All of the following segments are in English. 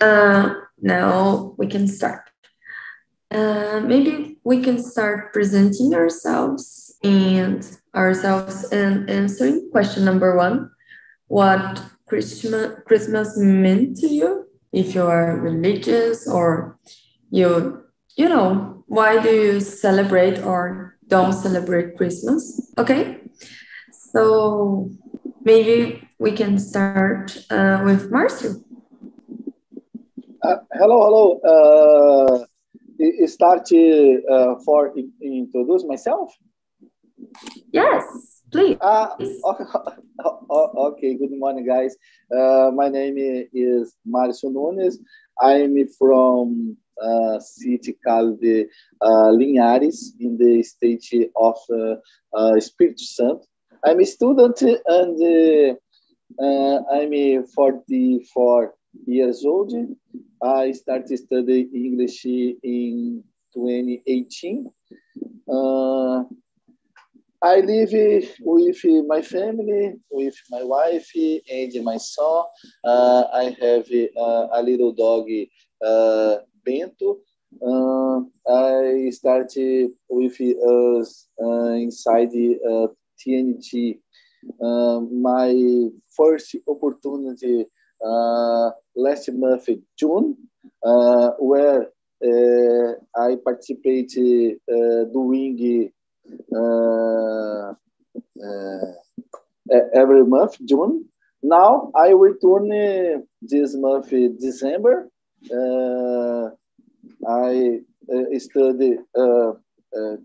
Uh, now we can start. Uh, maybe we can start presenting ourselves and ourselves and answering question number one. What Christmas, Christmas meant to you? If you are religious or you, you know, why do you celebrate or don't celebrate Christmas? Okay. So maybe we can start uh, with Marcio. Uh, hello, hello. Uh, start uh, for introduce myself. Yes, please. Uh, okay, good morning, guys. Uh, my name is Marcio Nunes. I'm from uh, city called uh, Linhares in the state of uh, uh, Espírito Santo. I'm a student and uh, I'm 44 years old. I started studying English in 2018. Uh, I live with my family, with my wife and my son. Uh, I have uh, a little dog, uh, Bento. Uh, I started with us uh, inside TNT. my first opportunity uh, last month, June, uh, where uh, I participated uh, doing uh, uh, every month, June. Now I return this month, December. I study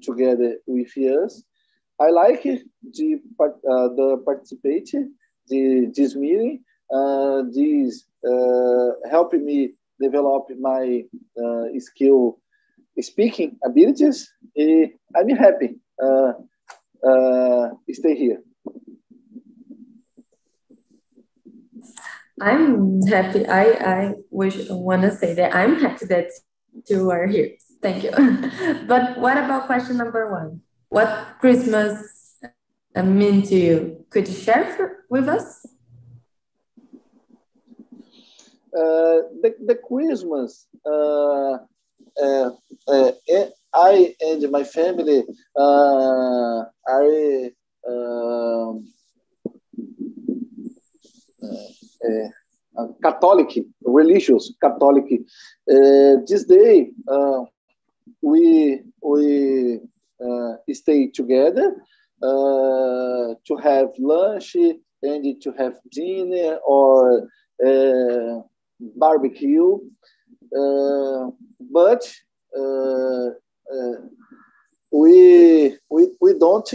together with us. I like the, uh, the participate the, this meeting uh, this uh, helping me develop my uh, skill speaking abilities. I'm happy stay here. I'm happy. I, I wish want to say that I'm happy that you are here. Thank you. but what about question number one? What Christmas mean to you? Could you share with us? Uh, the, the Christmas, uh, uh, I and my family are um, Catholic, religious Catholic. this day, we we stay together to have lunch and to have dinner or uh, barbecue, uh, but uh, uh, we we we don't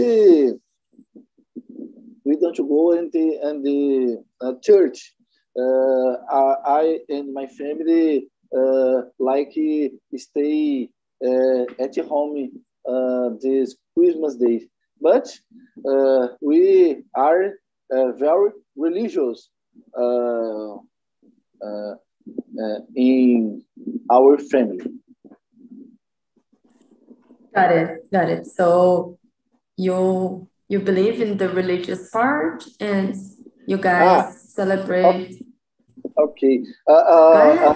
we don't go in the in the uh, church. Uh, I and my family uh, like stay at home this Christmas day, but we are very religious Uh, uh, in our family. Got it. Got it. So you you believe in the religious part, and you guys ah, celebrate. Okay. Uh,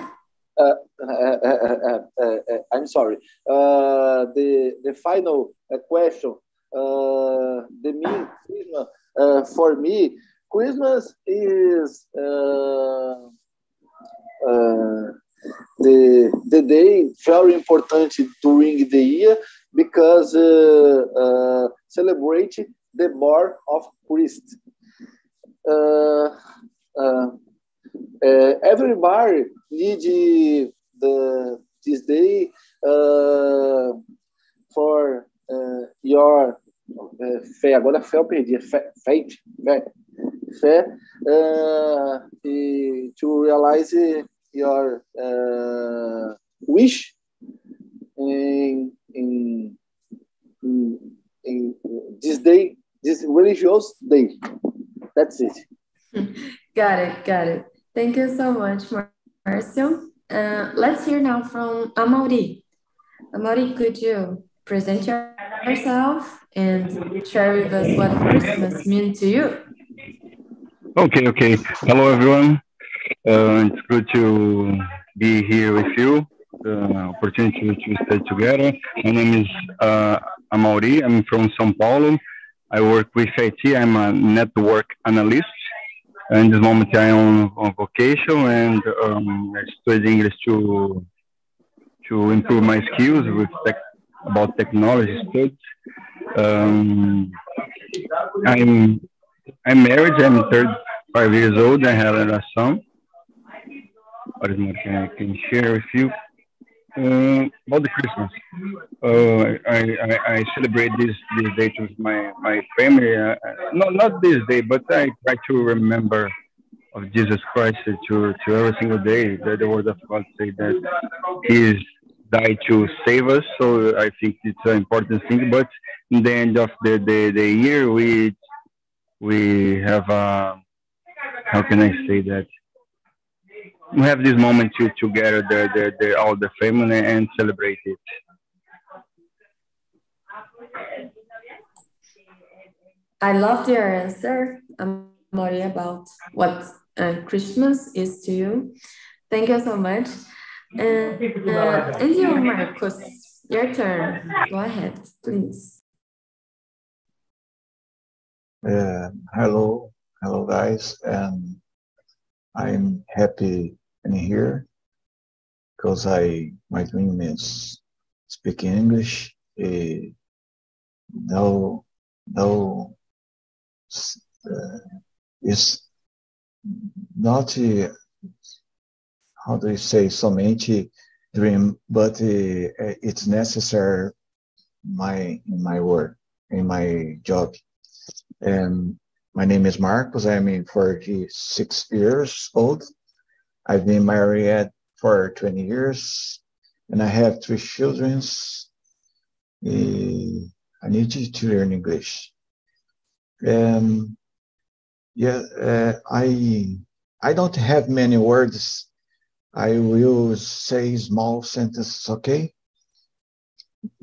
I'm sorry. Uh, the the final question. the mean for me, Christmas is uh, the the day very important during the year because uh, uh, celebrate the birth of Christ. Uh, everybody need the this day for your fé. Agora fé eu perdi. Fé, faith, fé, fé, to realize your wish in, in, in, in this day, this religious day. That's it. got it, got it. Thank you so much, Marcio. Uh, let's hear now from Amaury. Amaury, could you present yourself and share with us what Christmas means to you? Okay, okay. Hello, everyone. Uh, it's good to be here with you. The opportunity to stay together. My name is uh, Amaury. I'm from São Paulo. I work with IT. I'm a network analyst. In this moment, I am on vacation and um, I study English to to improve my skills with tech, about technology studies. Um, I'm I'm married. I'm 35 years old. I have a son. What is more can I can share with you? Uh, about the Christmas. Uh, I, I, I, celebrate this this date with my my family. Uh, not not this day, but I try to remember of Jesus Christ to to every single day. That the word of God say that He died to save us. So I think it's an important thing. But in the end of the the, the year, we we have a how can I say that we have this moment to together the, the, the all the family and celebrate it. I loved your answer, Amaury, about what uh, Christmas is to you. Thank you so much. And, uh, and you, Marcos, your turn. Go ahead, please. Uh, hello, hello, guys, and I'm happy in here because I my dream is speaking English. Uh, no, no, uh, is not uh, how do you say somente dream, but uh, it's necessary my in my work in my job. And my name is Marcos. I'm 46 years old. I've been married for 20 years, and I have three children. I need to learn English. Um, yeah, uh, I I don't have many words. I will say small sentences, okay?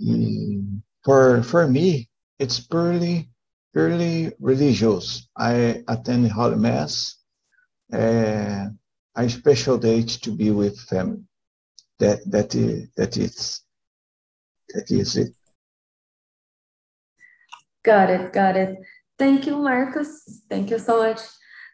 Um, for for me, it's purely purely religious. I attend Holy Mass. Uh, a special date to be with family. That that is that is that is it. Got it, got it. Thank you, Marcus. Thank you so much.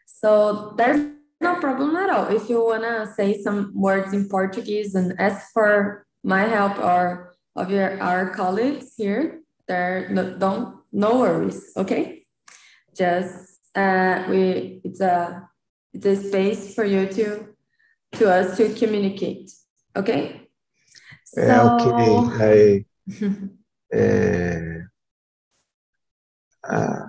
So there's no problem at all. If you wanna say some words in Portuguese and ask for my help or of your our colleagues here, there no, don't no worries. Okay, just uh, we it's a it's a space for you to to us to communicate. Okay. So, okay. I, uh, uh,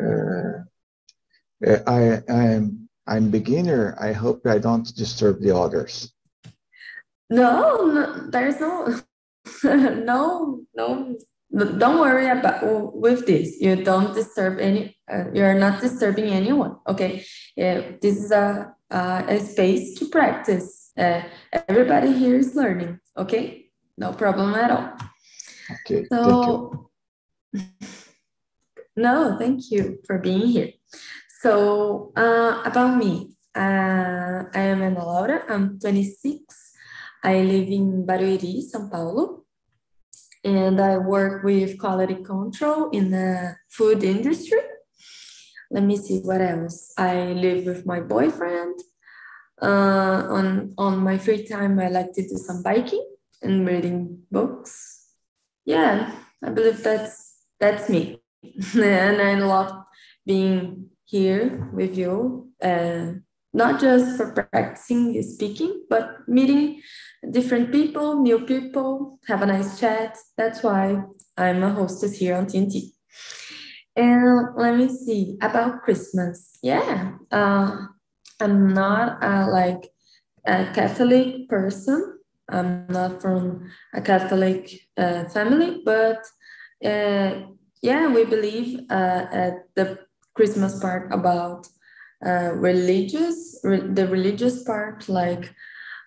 uh, I I'm I'm beginner. I hope I don't disturb the others. No, no there's no no no. Don't worry about with this. You don't disturb any uh, you're not disturbing anyone okay? Yeah, this is a, uh, a space to practice. Uh, everybody here is learning okay? No problem at all. Okay so no thank you for being here. So uh, about me. Uh, i am Ana Laura. I'm 26 i live in barueri são paulo and I work with quality control in the food industry. Let me see what else. I live with my boyfriend. Uh, on on my free time, I like to do some biking and reading books. Yeah, I believe that's that's me, and I love being here with you. Uh, not just for practicing speaking, but meeting different people, new people, have a nice chat. That's why I'm a hostess here on TNT. And let me see about Christmas. Yeah, uh, I'm not uh, like a Catholic person. I'm not from a Catholic uh, family, but uh, yeah, we believe uh, at the Christmas part about uh, religious, re the religious part, like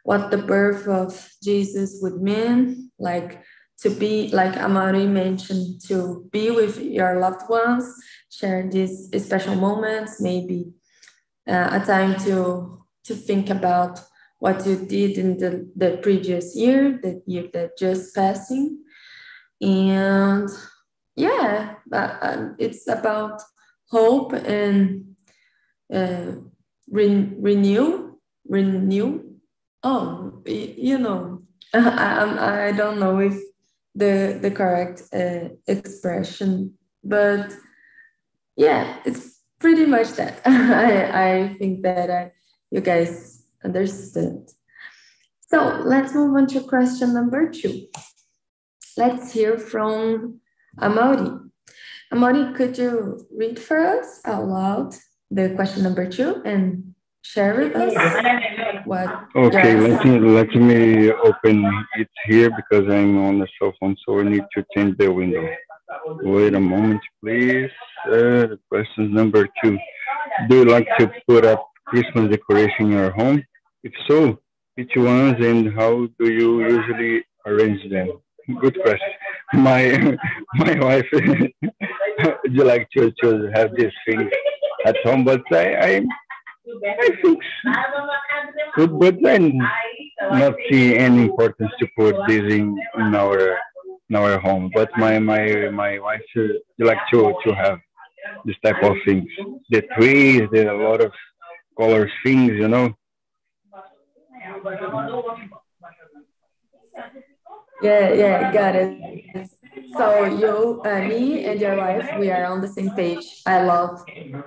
what the birth of Jesus would mean, like to be, like Amaury mentioned, to be with your loved ones, share these special moments, maybe uh, a time to to think about what you did in the, the previous year, the year that just passing. And yeah, uh, it's about hope and uh, re- renew, renew. Oh, you know, I, I don't know if the the correct uh, expression, but yeah, it's pretty much that. I I think that I, you guys understood. So let's move on to question number two. Let's hear from Amaury. Amaury, could you read for us out loud the question number two and share with us what okay let me let me open it here because i'm on the cell phone so i need to change the window. Wait a moment please. Uh, question number two. Do you like to put up christmas decoration in your home? If so which ones and how do you usually arrange them? Good question. My my wife would you like to, to have these things at home but i i I think good, but then not see any importance to put this in, in our in our home. But my my my wife like to to have this type of things. The trees, are a lot of color things, you know. Yeah, yeah, got it. So you, uh, me, and your wife, we are on the same page. I love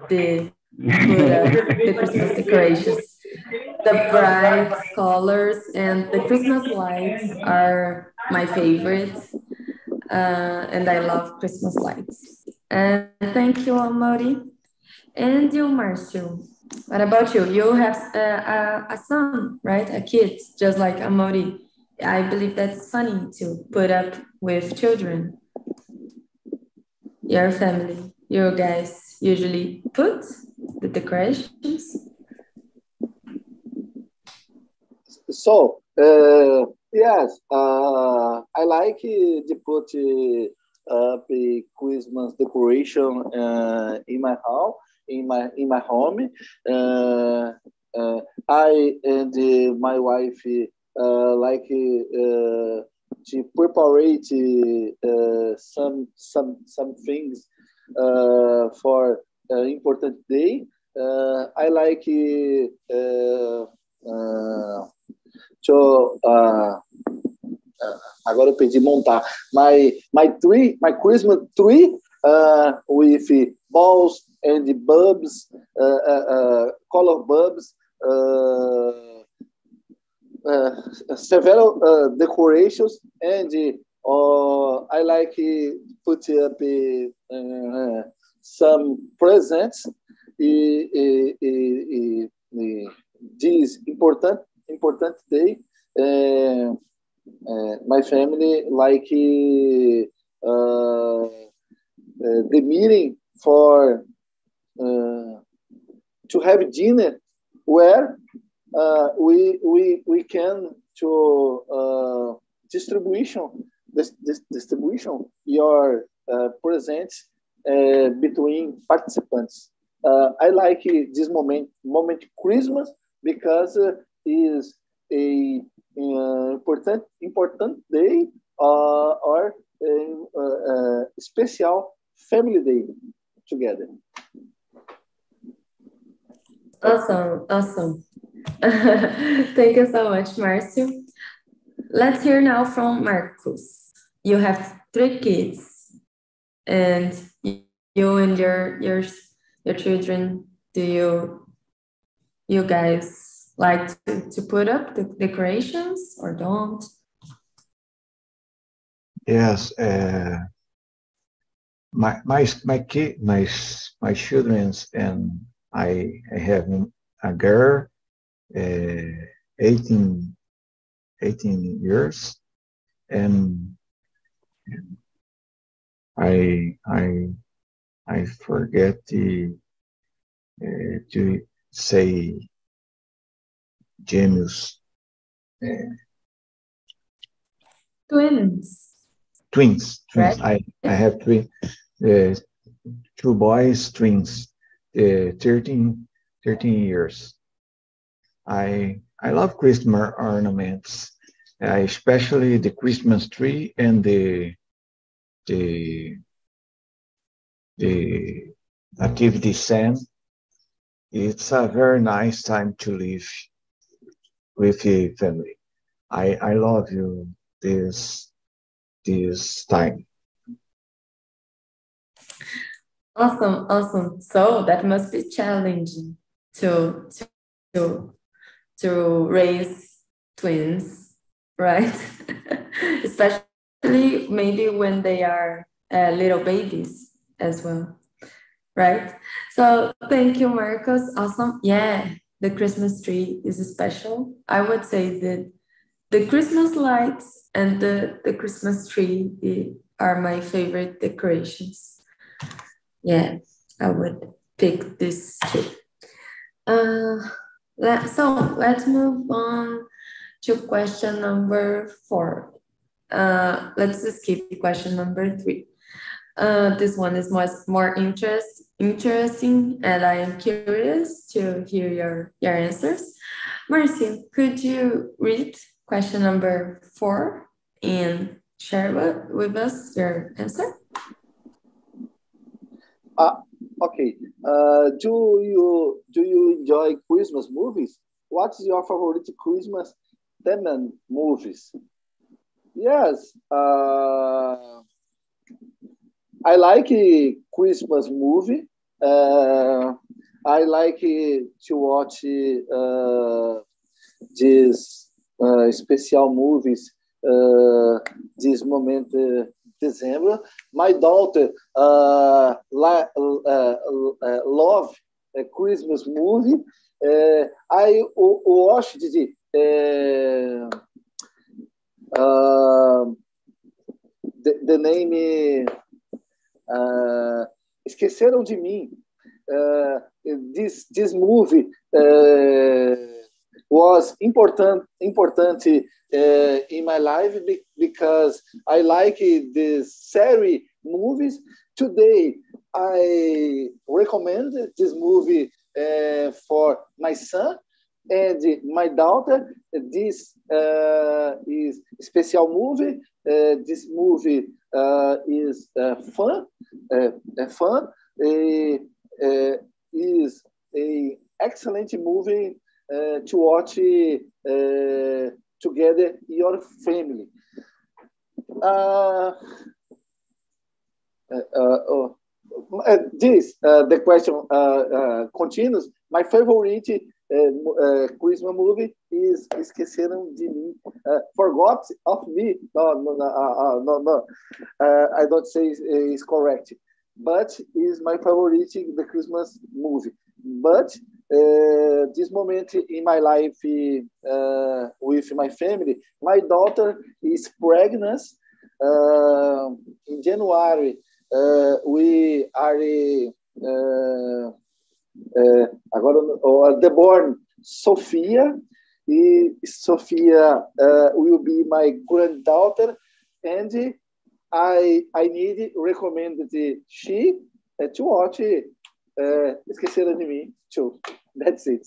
the the Christmas decorations. The bright colors and the Christmas lights are my favorite. Uh, and I love Christmas lights. And thank you, Amaury. And you, Marcio. What about you? You have a, a, a son, right? A kid, just like Amaury. I believe that's funny to put up with children. Your family, your guys usually put the decorations? So, uh, yes, uh, I like to put uh, up a Christmas decoration uh, in my house, in my in my home. Uh, uh, I and my wife like to prepare some some some things for uh, important day. Uh, I like uh, to agora eu perdi montar my my tree my Christmas tree with balls and bulbs color bulbs uh, several uh, decorations and uh, I like put up some presents e this important important day. Uh, uh, my family like uh, the meeting for to have dinner where Uh, we we we can to uh, distribution this, this distribution your uh, presents uh, between participants. Uh, I like this moment, moment Christmas, because uh, is a important important day or a, special family day together. Awesome, awesome. Thank you so much, Marcio. Let's hear now from Marcus. You have three kids, and you and your your your children do you you guys like to, to put up the decorations or don't yes uh, my my my kid my my childrens and i i have a girl uh, 18 18 years and i i I forget the, uh, to say gêmeos. Uh, twins. Twins. Twins. Right? I, I have three, uh, two boys, twins, uh, 13, 13 years. I I love Christmas ornaments, uh, especially the Christmas tree and the the the nativity scene. It's a very nice time to live with the family. I I love you this this time. Awesome, awesome. So that must be challenging to to to raise twins, right? Especially maybe when they are uh, little babies as well, right? So thank you, Marcos. Awesome. Yeah, the Christmas tree is special. I would say that the Christmas lights and the, the Christmas tree are my favorite decorations. Yeah, I would pick this two. Uh, let, so let's move on to question number four. Uh, let's skip question number three. Uh, this one is more, more interest, interesting, and I am curious to hear your, your answers. Marcy, could you read question number four and share with, with us your answer? Uh, okay. Uh, do you do you enjoy Christmas movies? What's your favorite Christmas theme movies? Yes. Uh, I like Christmas movie. Uh, I like to watch uh, these uh, special movies uh, this moment uh, December. My daughter uh, la, uh, uh, love a Christmas movie. Uh, I watched the, the, the name Uh, esqueceram de mim. Uh, this this movie uh, was important important uh, in my life because I like this series movies. Today I recommend this movie uh, for my son and my daughter. This uh, is special movie. this movie is fun, fun, is a excellent movie Uh, to watch uh, together your family. Uh, uh oh, this the question continues. My favorite uh, Christmas movie is Esqueceram de Mim. Uh, forgot of me. No, no, no, uh, no, no. I don't say it's correct, but is my favorite the Christmas movie. But uh, this moment in my life uh, with my family, my daughter is pregnant uh, in January. we are é, agora o The Born Sophia e Sophia uh, will be my granddaughter and I I need recommended she uh, to watch uh, Esqueceram de mim too. That's it.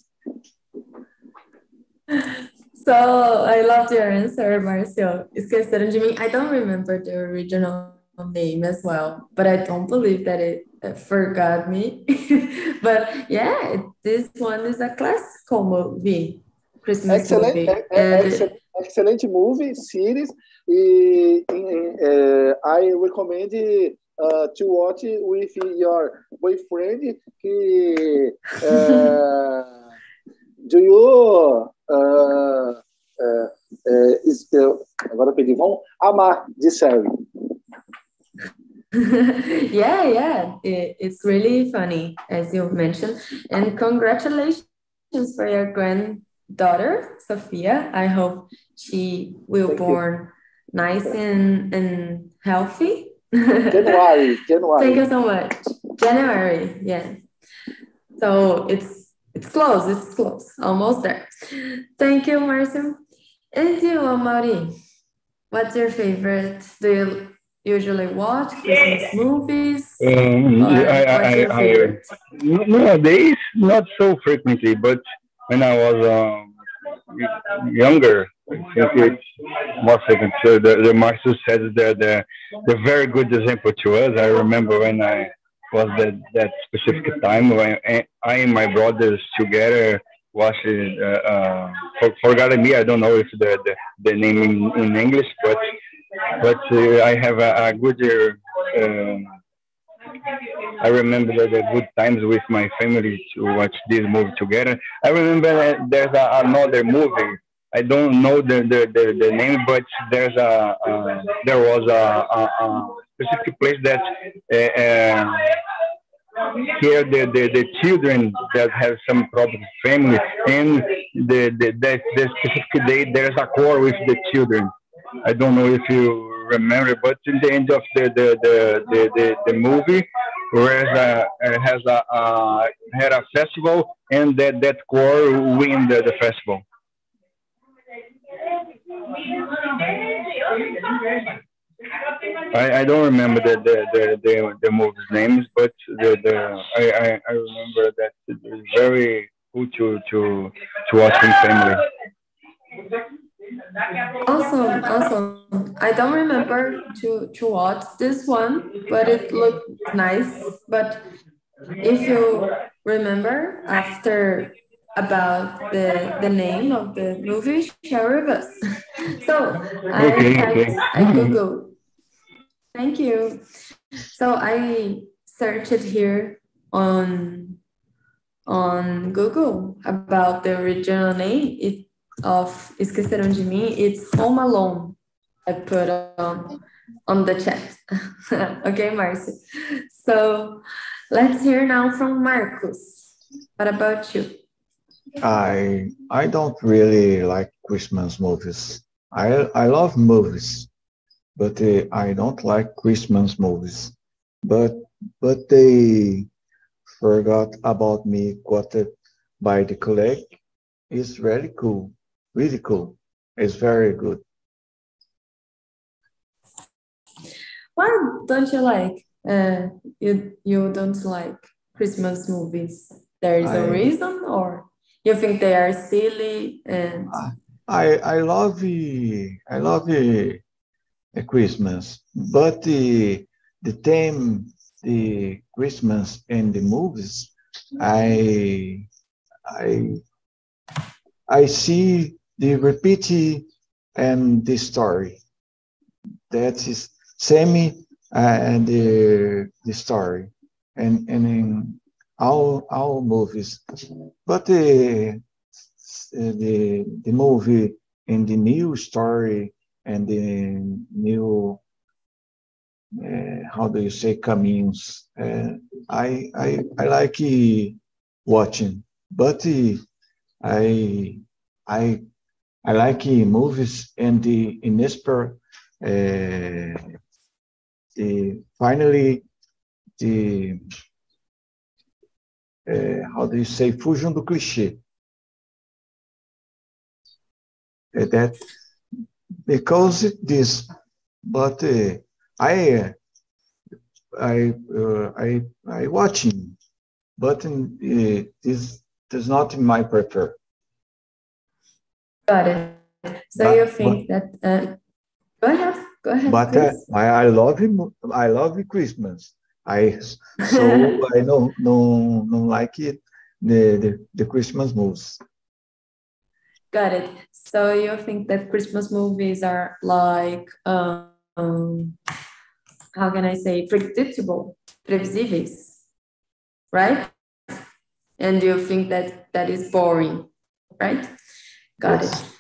So I loved your answer, Marcio. Esqueceram de mim. I don't remember the original name as well, but I don't believe that it forgot me. but yeah, this one is a classical movie, Christmas excellent, movie. excellent, excellent movie series. E, uh, I recommend uh, to watch with your boyfriend. Que, uh, do you uh, uh, uh, is, agora perdi, vão amar de série. yeah, yeah, it, it's really funny, as you mentioned. And congratulations for your granddaughter, Sophia. I hope she will Thank born you. nice and, and healthy. January, January. Thank you so much. January, yeah. So it's it's close, it's close, almost there. Thank you, Marcio. And you, Amaury, what's your favorite? Do you usually watch Christmas movies? Um, I, I, I, nowadays, not so frequently, but when I was um, younger. I think it's more. So the, the Marcus said that the the very good example to us. I remember when I was that that specific time when I and my brothers together watched uh, uh, for, forgot me. I don't know if the the, the name in, in English, but but uh, I have a, a good. Uh, I remember the, the, good times with my family to watch this movie together. I remember there's a, another movie. I don't know the, the, the, the name, but there's a uh, there was a, a, a, specific place that uh, uh here the, the, the children that have some problems, family and the, the, the, the specific day there's a core with the children. I don't know if you remember, but in the end of the the the the, the, the movie, where uh, has a uh, had a festival, and that that core win the, the festival. I, I don't remember the the, the, the, the movie's names, but the, the I, I, I remember that it was very cool to to to watch in family. Awesome, awesome. I don't remember to to watch this one, but it looked nice. But if you remember after about the the name of the movie, us. so I okay, okay. I Google. Thank you. So I searched here on on Google about the original name. It of Esqueceram de Mim, it's Home Alone. I put on, on the chat. okay, Marcy. So let's hear now from Marcus. What about you? I I don't really like Christmas movies. I I love movies, but uh, I don't like Christmas movies. But but they forgot about me quoted by the colleague is really cool really cool. It's very good. Why don't you like? Uh, you you don't like Christmas movies? There is I, a reason, or you think they are silly? And I I love I love the Christmas, but the the theme the Christmas in the movies, I I I see the repeat and the story. That is semi uh, and the the story, and and in all all movies, but the the the movie and the new story and the new uh, how do you say caminhos? Uh, I I I like watching, but I I I like movies and the Inesper, the finally the uh, how do you say fujam do clichê. Uh, that because this, but uh, I I uh, I I watching, but in, uh, this does not my prefer. Got it. So but, you think but, that? Uh, go ahead. Go ahead. But uh, I, I love him. I love Christmas. I so I don't no no like it the, the the Christmas movies. Got it. So you think that Christmas movies are like um how can I say predictable, previsíveis, right? And you think that that is boring, right? Got yes.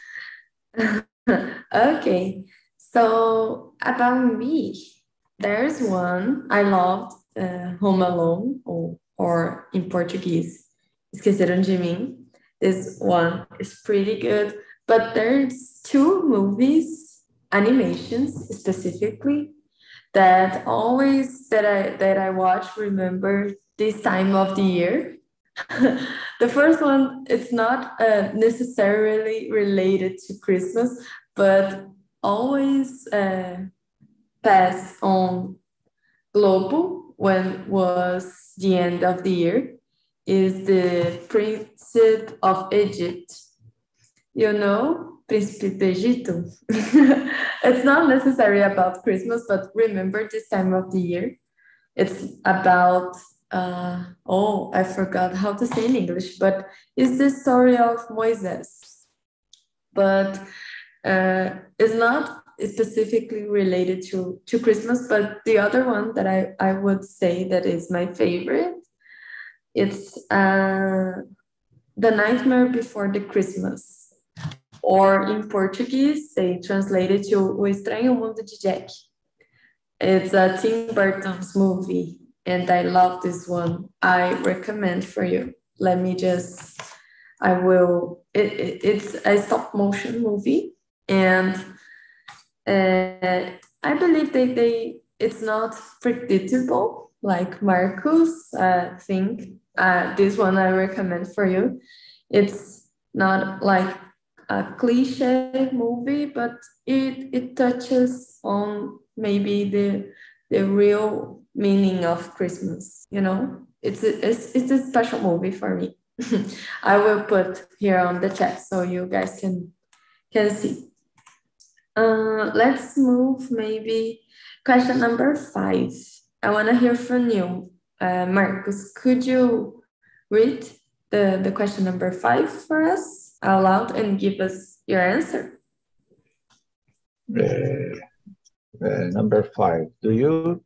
it. okay. So about me, there's one I loved, uh, Home Alone, or, or in Portuguese, Esqueceram de Mim. This one is pretty good, but there's two movies, animations specifically, that always that I that I watch remember this time of the year the first one is not uh, necessarily related to Christmas, but always uh, pass on Globo when was the end of the year is the Prince of Egypt. you know Príncipe do Egito? it's not necessarily about Christmas, but remember this time of the year. It's about uh, oh, I forgot how to say in English, but it's the story of Moses. But uh, it's not specifically related to, to Christmas, but the other one that I, I would say that is my favorite, it's uh, The Nightmare Before the Christmas. Or in Portuguese, they translate it to O Estranho Mundo de Jack. It's a Tim Burton's movie and I love this one. I recommend for you. Let me just, I will, it, it, it's a stop motion movie and uh, I believe that they, it's not predictable like Marcus, I think uh, this one I recommend for you. It's not like a cliche movie, but it, it touches on maybe the, the real meaning of Christmas. You know, it's a, it's, it's a special movie for me. I will put here on the chat so you guys can can see. Uh, let's move maybe question number five. I want to hear from you, uh, Marcus. Could you read the, the question number five for us out loud and give us your answer? Uh, uh number five. Do you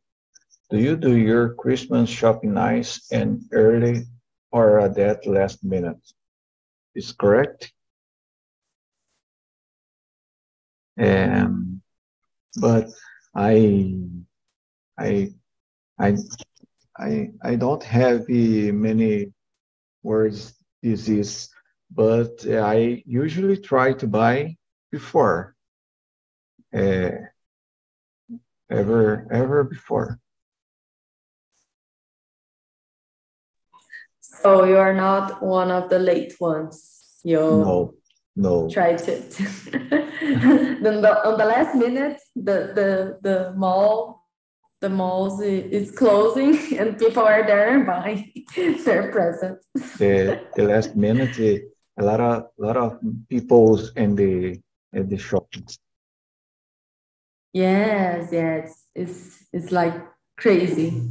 do you do your Christmas shopping nice and early or at that last minute? Is correct? Um, but I, I, I, I, I don't have many words this is, but I usually try to buy before, uh, ever, ever before. So you are not one of the late ones. You no, no. Try to. then the, on the last minute, the the the mall, the malls is closing, and people are there buying their presents. The the last minute, eh, a lot of a lot of people in the at the shops. Yes, yes, it's it's like crazy,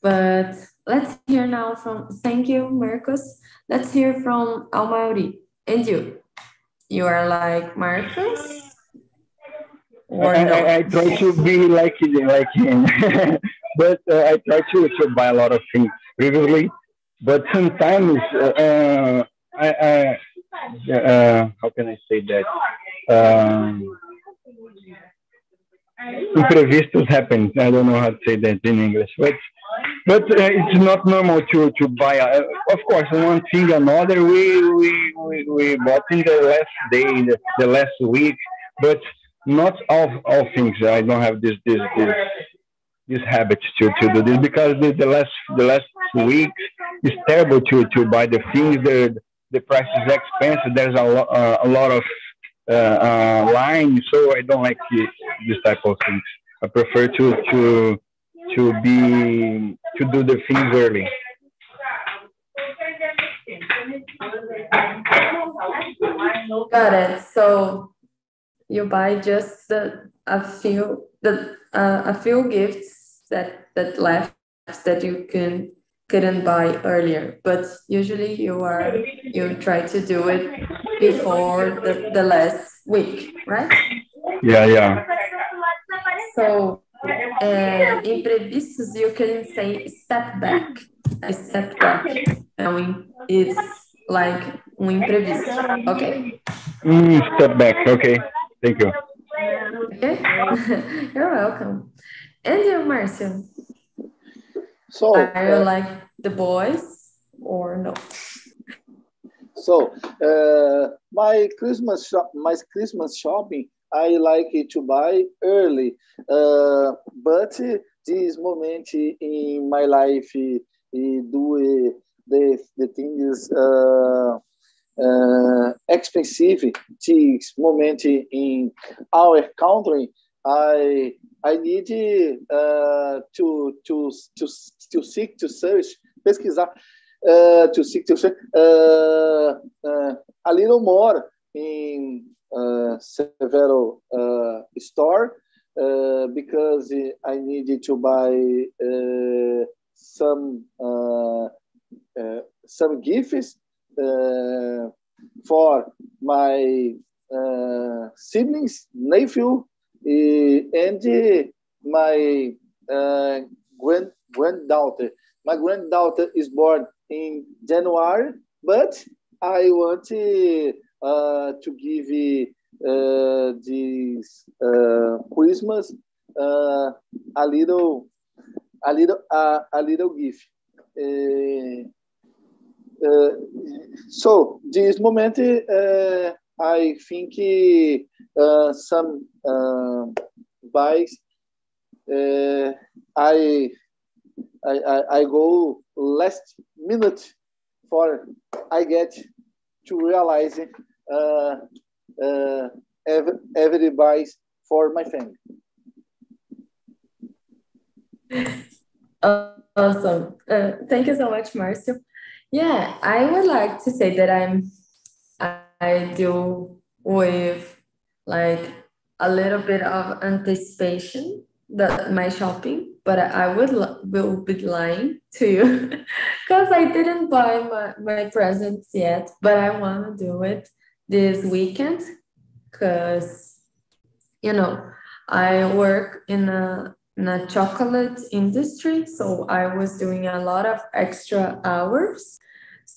but let's hear now from, thank you, Marcus. Let's hear from Amaury. And you, you are like Marcus? Or I? I, I, try to be like, like him, but uh, I try to, to buy a lot of things previously. But sometimes, uh, uh I, I uh, how can I say that? Um, imprevistos happen. I don't know how to say that in English, but but uh, it's not normal to to buy. Uh, of course, one thing another. We we we, we bought in the last day, the, the last week, but not all all things. I don't have this this this this habit to, to do this because the, the last the last week is terrible to to buy the things. The the price is expensive. There's a lot uh, a lot of uh, uh, line, so I don't like this type of things. I prefer to to to be to do the things early. Got it. So you buy just the, a few the uh, a few gifts that that left that you can couldn't buy earlier, but usually you are you try to do it before the, the last week, right? Yeah, yeah. So uh, imprevistos, you can say step back. A step back. Então, it's like um imprevisto. Okay? Mm, step back. Okay. Thank you. Okay. You're welcome. And you, Marcio? So, are you uh, like the boys or no? So, uh, my Christmas shop, my Christmas shopping I like to buy early, uh, but this moment in my life, do the the things uh, uh, expensive. This moment in our country, I I need uh, to to to to seek to search pesquisar uh, to seek to search uh, uh, a little more in uh, several uh, store uh, because I needed to buy uh, some uh, uh, some gifts for my siblings, nephew, and my grand granddaughter. My granddaughter is born in January, but I want uh, to give uh, this uh, Christmas uh, a little, a little, uh, a little gift. Uh, uh, so this moment, uh, I think uh, some uh, bikes. Uh, I, I I go last minute for I get to realize uh, uh, every, every advice for my family. Awesome. Uh, thank you so much, Marcio. Yeah, I would like to say that I'm I do with like a little bit of anticipation that my shopping, but I would will be lying to you because I didn't buy my, my presents yet, but I want to do it this weekend because you know I work in a in a chocolate industry, so I was doing a lot of extra hours,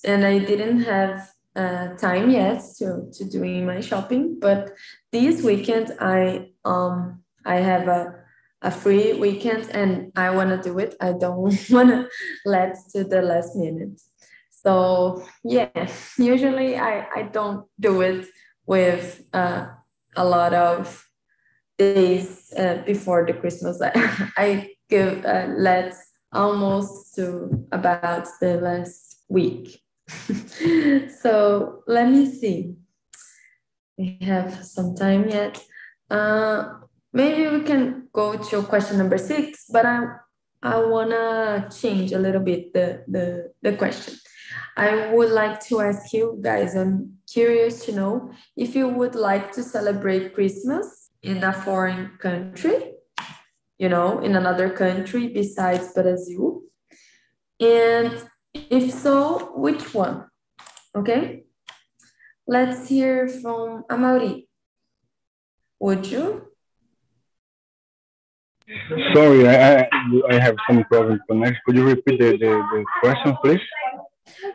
and I didn't have uh, time yet to to doing my shopping. But this weekend, I um I have a a free weekend and I want to do it. I don't want to let to the last minute. So yeah, usually I, I don't do it with uh, a lot of days uh, before the Christmas. I, I give uh, let almost to about the last week. so let me see. We have some time yet. Uh, maybe we can go to question number six, but I I wanna change a little bit the the, the question. I would like to ask you guys, I'm curious to know if you would like to celebrate Christmas in a foreign country, you know, in another country besides Brazil. And if so, which one? Okay. Let's hear from Amaury. Would you? Sorry, I, I, have some problem connection. Could you repeat the, the, the question, please?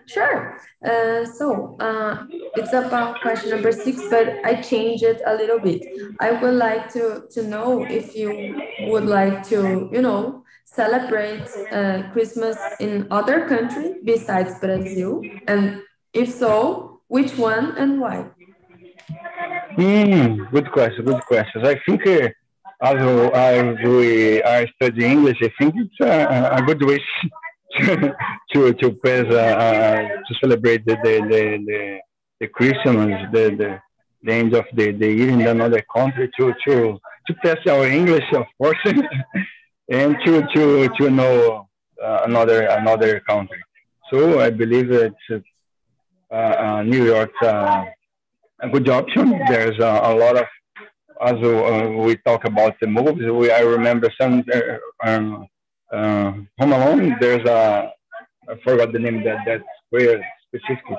Sure. Uh, so uh, it's about question number six, but I changed it a little bit. I would like to, to know if you would like to, you know, celebrate uh, Christmas in other country besides Brazil, and if so, which one and why? Hmm, good question, good questions. I think uh, as, as we are studying English, I think it's a, a good wish to to pass uh, uh, to celebrate the the the, the, the Christmas, the, the the end of the, the year in another country to to to test our English, of course, and to to to know uh, another another country. So I believe that uh, uh, New York's uh, a good option. There's a, a lot of as we talk about the movies. We I remember some um, uh, Home Alone, there's a, I forgot the name that that square specifically,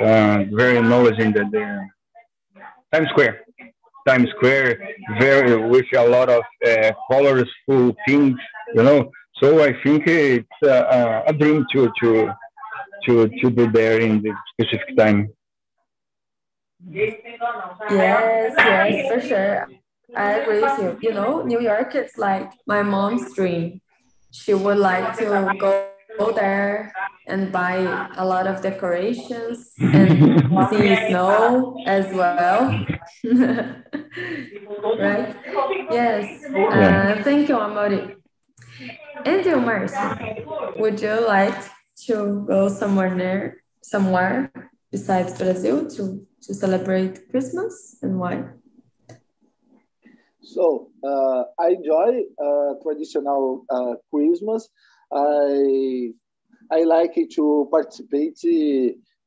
uh, very knowledge in the, the Times Square. Times Square, very with a lot of uh, colorful things, you know. So I think it's uh, a dream to to to to be there in the specific time. Yes, yes, for sure. I agree with you. You know, New York is like my mom's dream. She would like to go, go there and buy a lot of decorations and see snow as well. right? Yes. Uh, thank you, Amaury. And you, Marcio, would you like to go somewhere near, somewhere besides Brazil to, to celebrate Christmas and why? So uh, I enjoy uh, traditional uh, Christmas. I I like to participate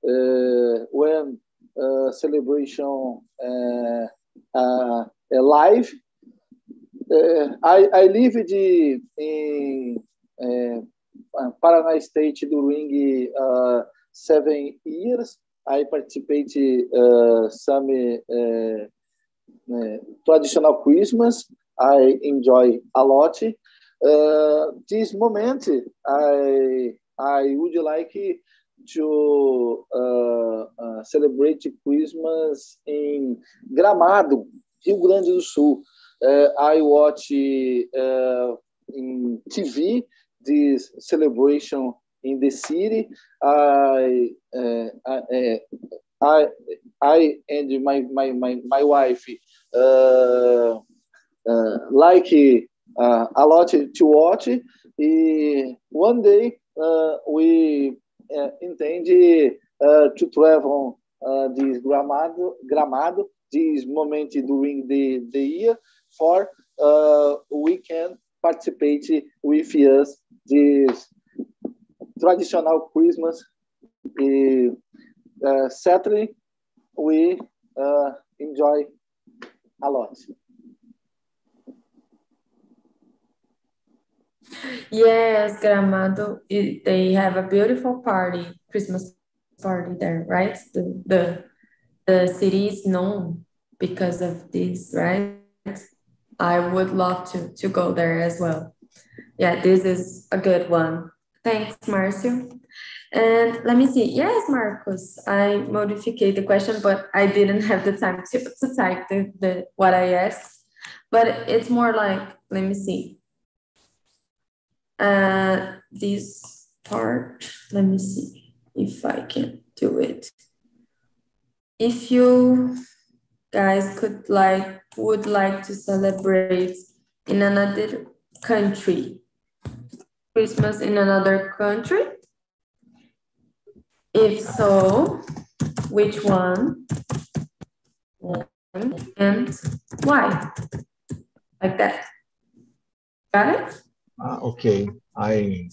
uh, when uh, celebration uh, live. I, I lived in Paraná State during seven years. I participated some traditional Christmas. I enjoy a lot. Uh, this moment, I I would like to uh, uh, celebrate Christmas in Gramado, Rio Grande do Sul. I watch in TV this celebration in the city. I, uh, I, I, and my my my, my wife uh, a lot to watch. And one day we intend to travel this Gramado, Gramado this moment during the, the year for uh, we can participate with us this traditional Christmas. Uh, certainly, we uh, enjoy Yes, Gramado, it, they have a beautiful party, Christmas party there, right? The, the, the city is known because of this, right? I would love to, to go there as well. Yeah, this is a good one. Thanks, Marcio. And let me see. Yes, Marcos, I modified the question, but I didn't have the time to, to type the, the what I asked. But it's more like, let me see uh, this part, let me see if I can do it. If you guys could like, would like to celebrate in another country, Christmas in another country? If so, which one and why? Like that. Got it? Uh, okay, I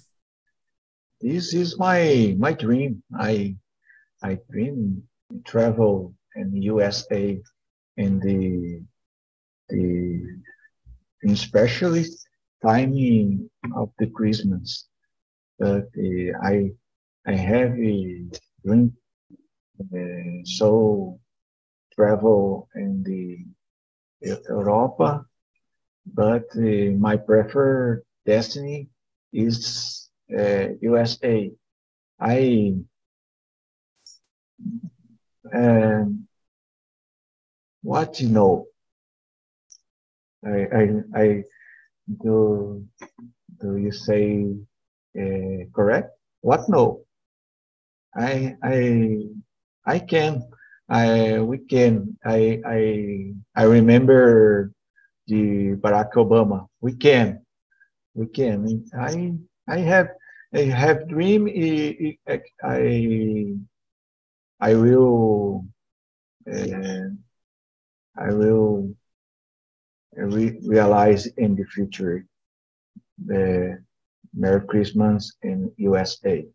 this is my my dream. I I dream travel in USA in the the especially timing of the Christmas. But uh, I I have a dream uh, so travel in the Europa, but uh, my preferred destiny is uh, USA. I um, what you know. I I I do do you say uh, correct? What no? I I I can I we can I I I remember the Barack Obama. We can we can. I I have I have dream. I I, I will uh, I will re realize in the future the Merry Christmas in USA.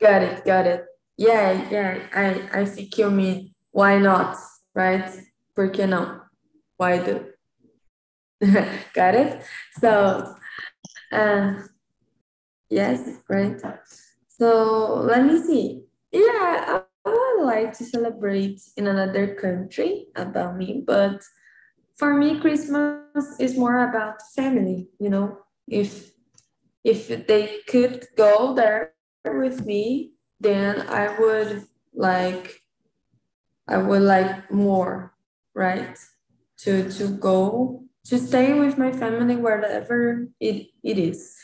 Got it, got it. Yeah, yeah. I I think you mean why not, right? Por que não? Why do Got it? So, uh, yes, right. So let me see. Yeah, I would like to celebrate in another country about me, but for me, Christmas is more about family. You know, if if they could go there with me, then I would like I would like more, right? To to go to stay with my family wherever it, it is.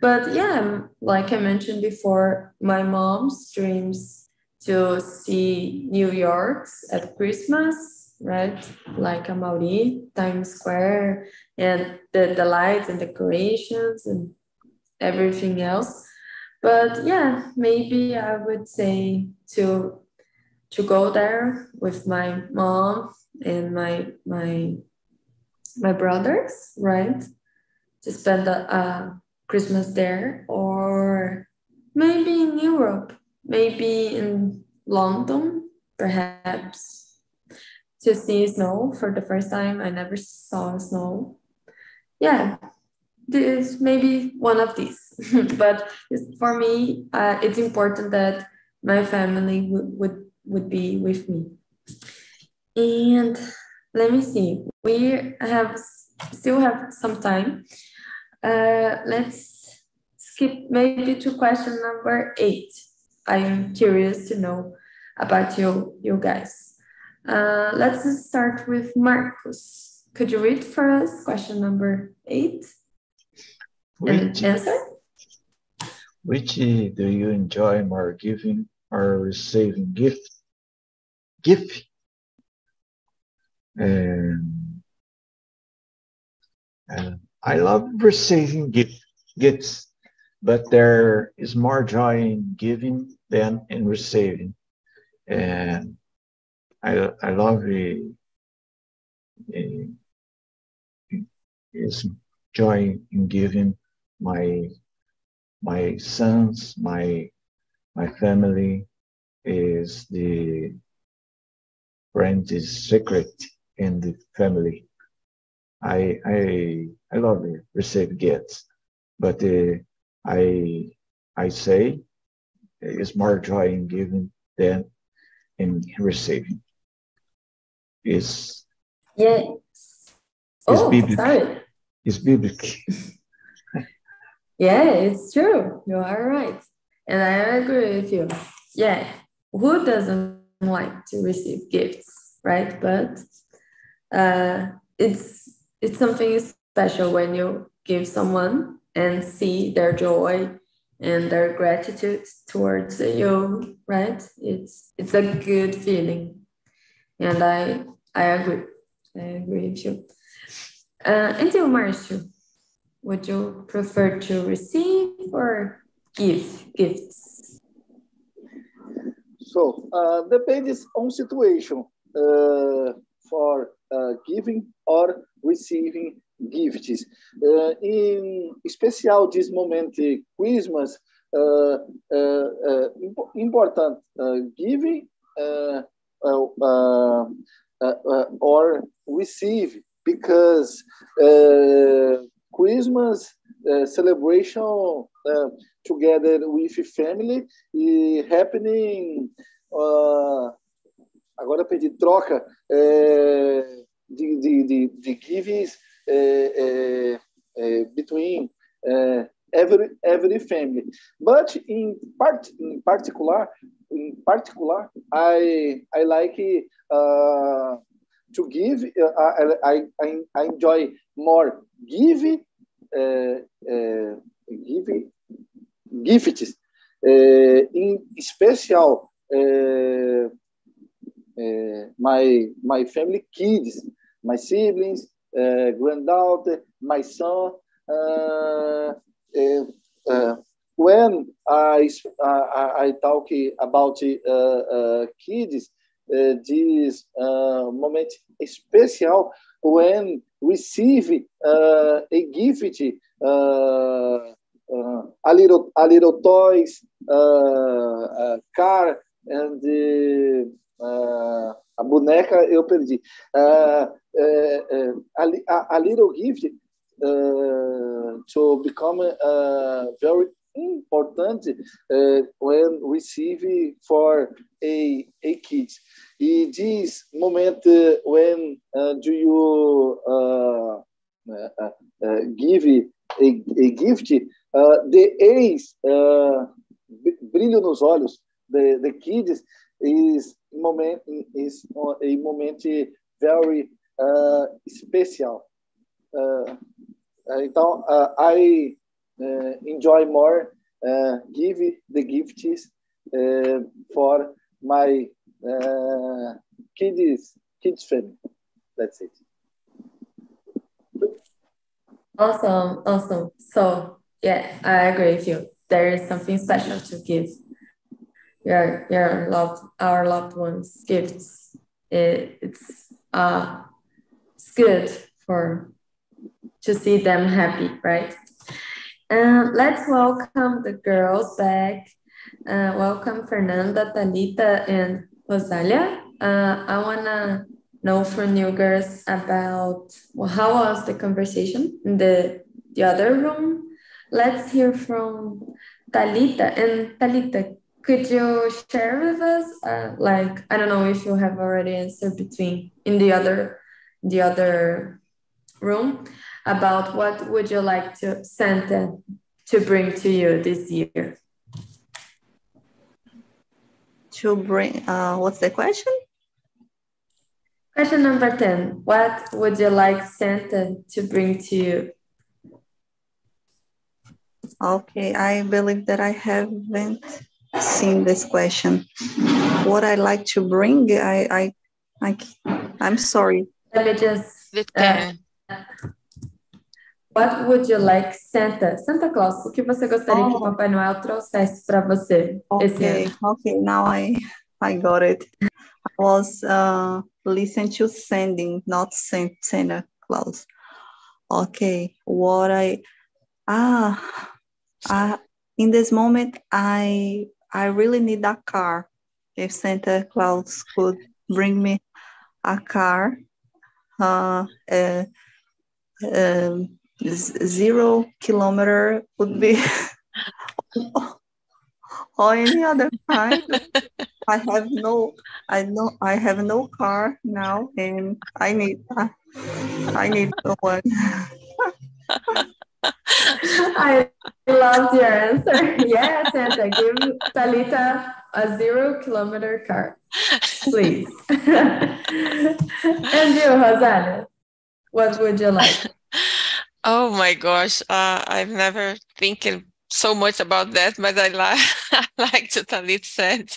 But yeah, like I mentioned before, my mom's dreams to see New York at Christmas, right? Like Amaury, Times Square, and the, the lights and decorations and everything else. But yeah, maybe I would say to to go there with my mom and my my my brothers, right? To spend a, a Christmas there, or maybe in Europe, maybe in London, perhaps to see snow for the first time. I never saw snow. Yeah, this maybe one of these. but for me, uh, it's important that my family would, would would be with me. And let me see, we have still have some time. Uh, let's skip maybe to question number eight. I am curious to know about you, you guys. Uh, let's start with Marcos. Could you read for us question number eight? Which, and answer? Which do you enjoy more, giving or receiving gift? Gift. And, I love receiving gift, gifts, but there is more joy in giving than in receiving. And I, I love the, the joy in giving my my sons, my my family is the friend is secret in the family. I I I love it, receive gifts, but uh, I I say it's more joy in giving than in receiving. Is yes. Oh, biblical. sorry. It's biblical. Yeah, it's true. You are right. And I agree with you. Yeah. Who doesn't like to receive gifts, right? But uh, it's it's something special when you give someone and see their joy and their gratitude towards you, right? It's it's a good feeling. And I I agree. I agree with you. Uh, and you, Marcio, would you prefer to receive or give gifts? So uh, depends on situation uh, for giving or receiving gifts. In especial this moment, Christmas, important giving or receive because Christmas uh, celebration uh, together with family e happening. Uh, agora eu perdi troca de, de, de, de gifts é, é, between every every family. But in part in particular, in particular, I I like uh, to give. Uh, I, I I enjoy more give uh, uh, give gifts uh, in special my my family kids my siblings granddaughter my son when I, I, I talk about kids this moment special when receive uh, a gift, uh, uh, a little a little toys, a car, and a boneca eu perdi. A, a, little gift to become very important uh, when receive for a, a kid. E this moment uh, when uh, do you uh, uh, uh, give a, a gift, the eyes, brilho nos olhos, the, the kids is moment is a moment very uh, special. Uh, então, uh, I enjoy more give the gifts for my uh, kids kids family. That's it. Awesome, awesome. So yeah, I agree with you. There is something special to give your your loved our loved ones gifts. It, it's uh it's good for to see them happy, right? And let's welcome the girls back Uh, welcome, Fernanda, Talita, and Rosalia. Uh, I wanna know from you girls about well, how was the conversation in the the other room. Let's hear from Talita. And Talita, could you share with us, uh, like I don't know if you have already answered between in the other the other room about what would you like to Santa to bring to you this year? To bring, uh, what's the question? Question number 10. What would you like Santa to bring to you? Okay, I believe that I haven't seen this question. What I like to bring, I, I, I I'm sorry. Let me just. Uh, What would you like Santa, Santa Claus, o que você gostaria oh. que o. Papai Noel trouxesse para você okay, esse ano? Okay, now I I got it. I was uh, listening to sending, not Santa Claus. Okay, what I ah, uh, in this moment I I really need a car. If Santa Claus could bring me a car, uh, uh, um, zero kilometer would be or any other time. I have no, I know I have no car now, and I need, I need one. I loved your answer. Yes, Santa, give Talita a zero kilometer car, please. and you, Rosalia, what would you like? Oh my gosh, uh, I've never thinking so much about that, but I like I like to Talit said.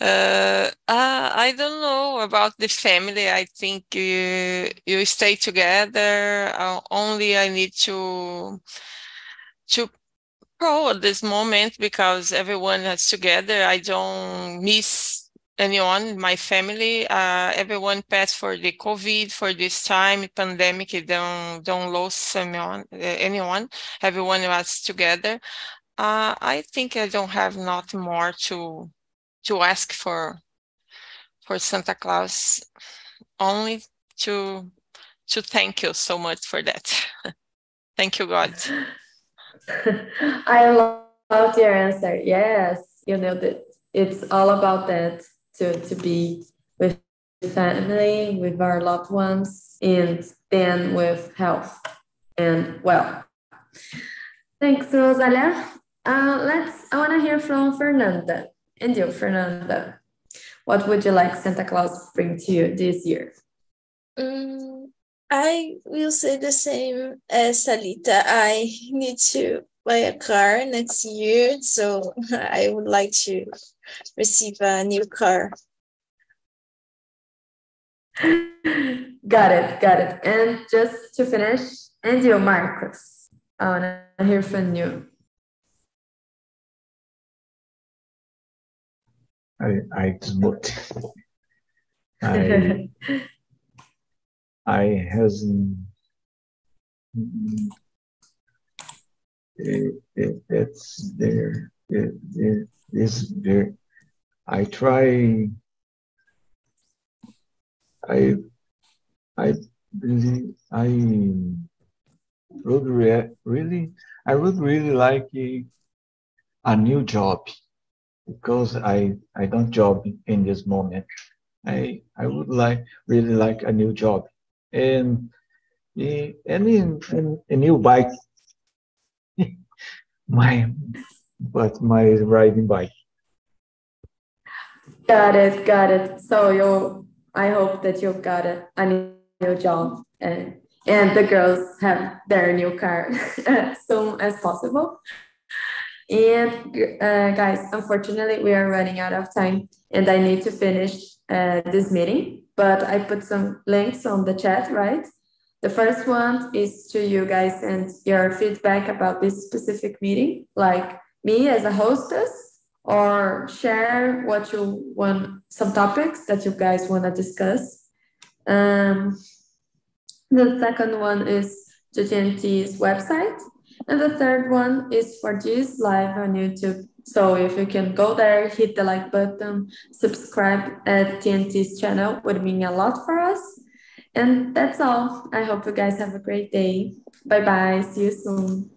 Uh, uh, I don't know about the family. I think you you stay together. Uh, only I need to to pro this moment because everyone is together. I don't miss anyone, my family, uh, everyone passed for the COVID for this time, pandemic, don't, don't lose anyone, anyone, everyone was together. Uh, I think I don't have not more to, to ask for, for Santa Claus, only to, to thank you so much for that. thank you, God. I love your answer. Yes, you know that it's all about that to, to be with family, with our loved ones, and then with health and well. Thanks, Rosalia. Uh, let's. I want to hear from Fernanda. And you, Fernanda, what would you like Santa Claus bring to you this year? Um, I will say the same as Salita. I need to buy a car next year, so I would like to receive a new car. got it, got it. And just to finish, and you, Marcos, I want to hear from you. I, I smoked. I, I hasn't mm, it, it, it's there. It, it is there. I try. I I really I would re- really I would really like a, a new job because I I don't job in this moment. I I would like really like a new job and any a new bike my but my riding bike. Got it, got it. So you, I hope that you've got a, a new job and and the girls have their new car as soon as possible. And uh, guys, unfortunately, we are running out of time, and I need to finish uh, this meeting. But I put some links on the chat, right? The first one is to you guys and your feedback about this specific meeting, like me as a hostess, or share what you want, some topics that you guys want to discuss. Um, the second one is GGNT's website. And the third one is for this live on YouTube So if you can go there, hit the like button, subscribe at TNT's channel would mean a lot for us. And that's all. I hope you guys have a great day. Bye bye. See you soon.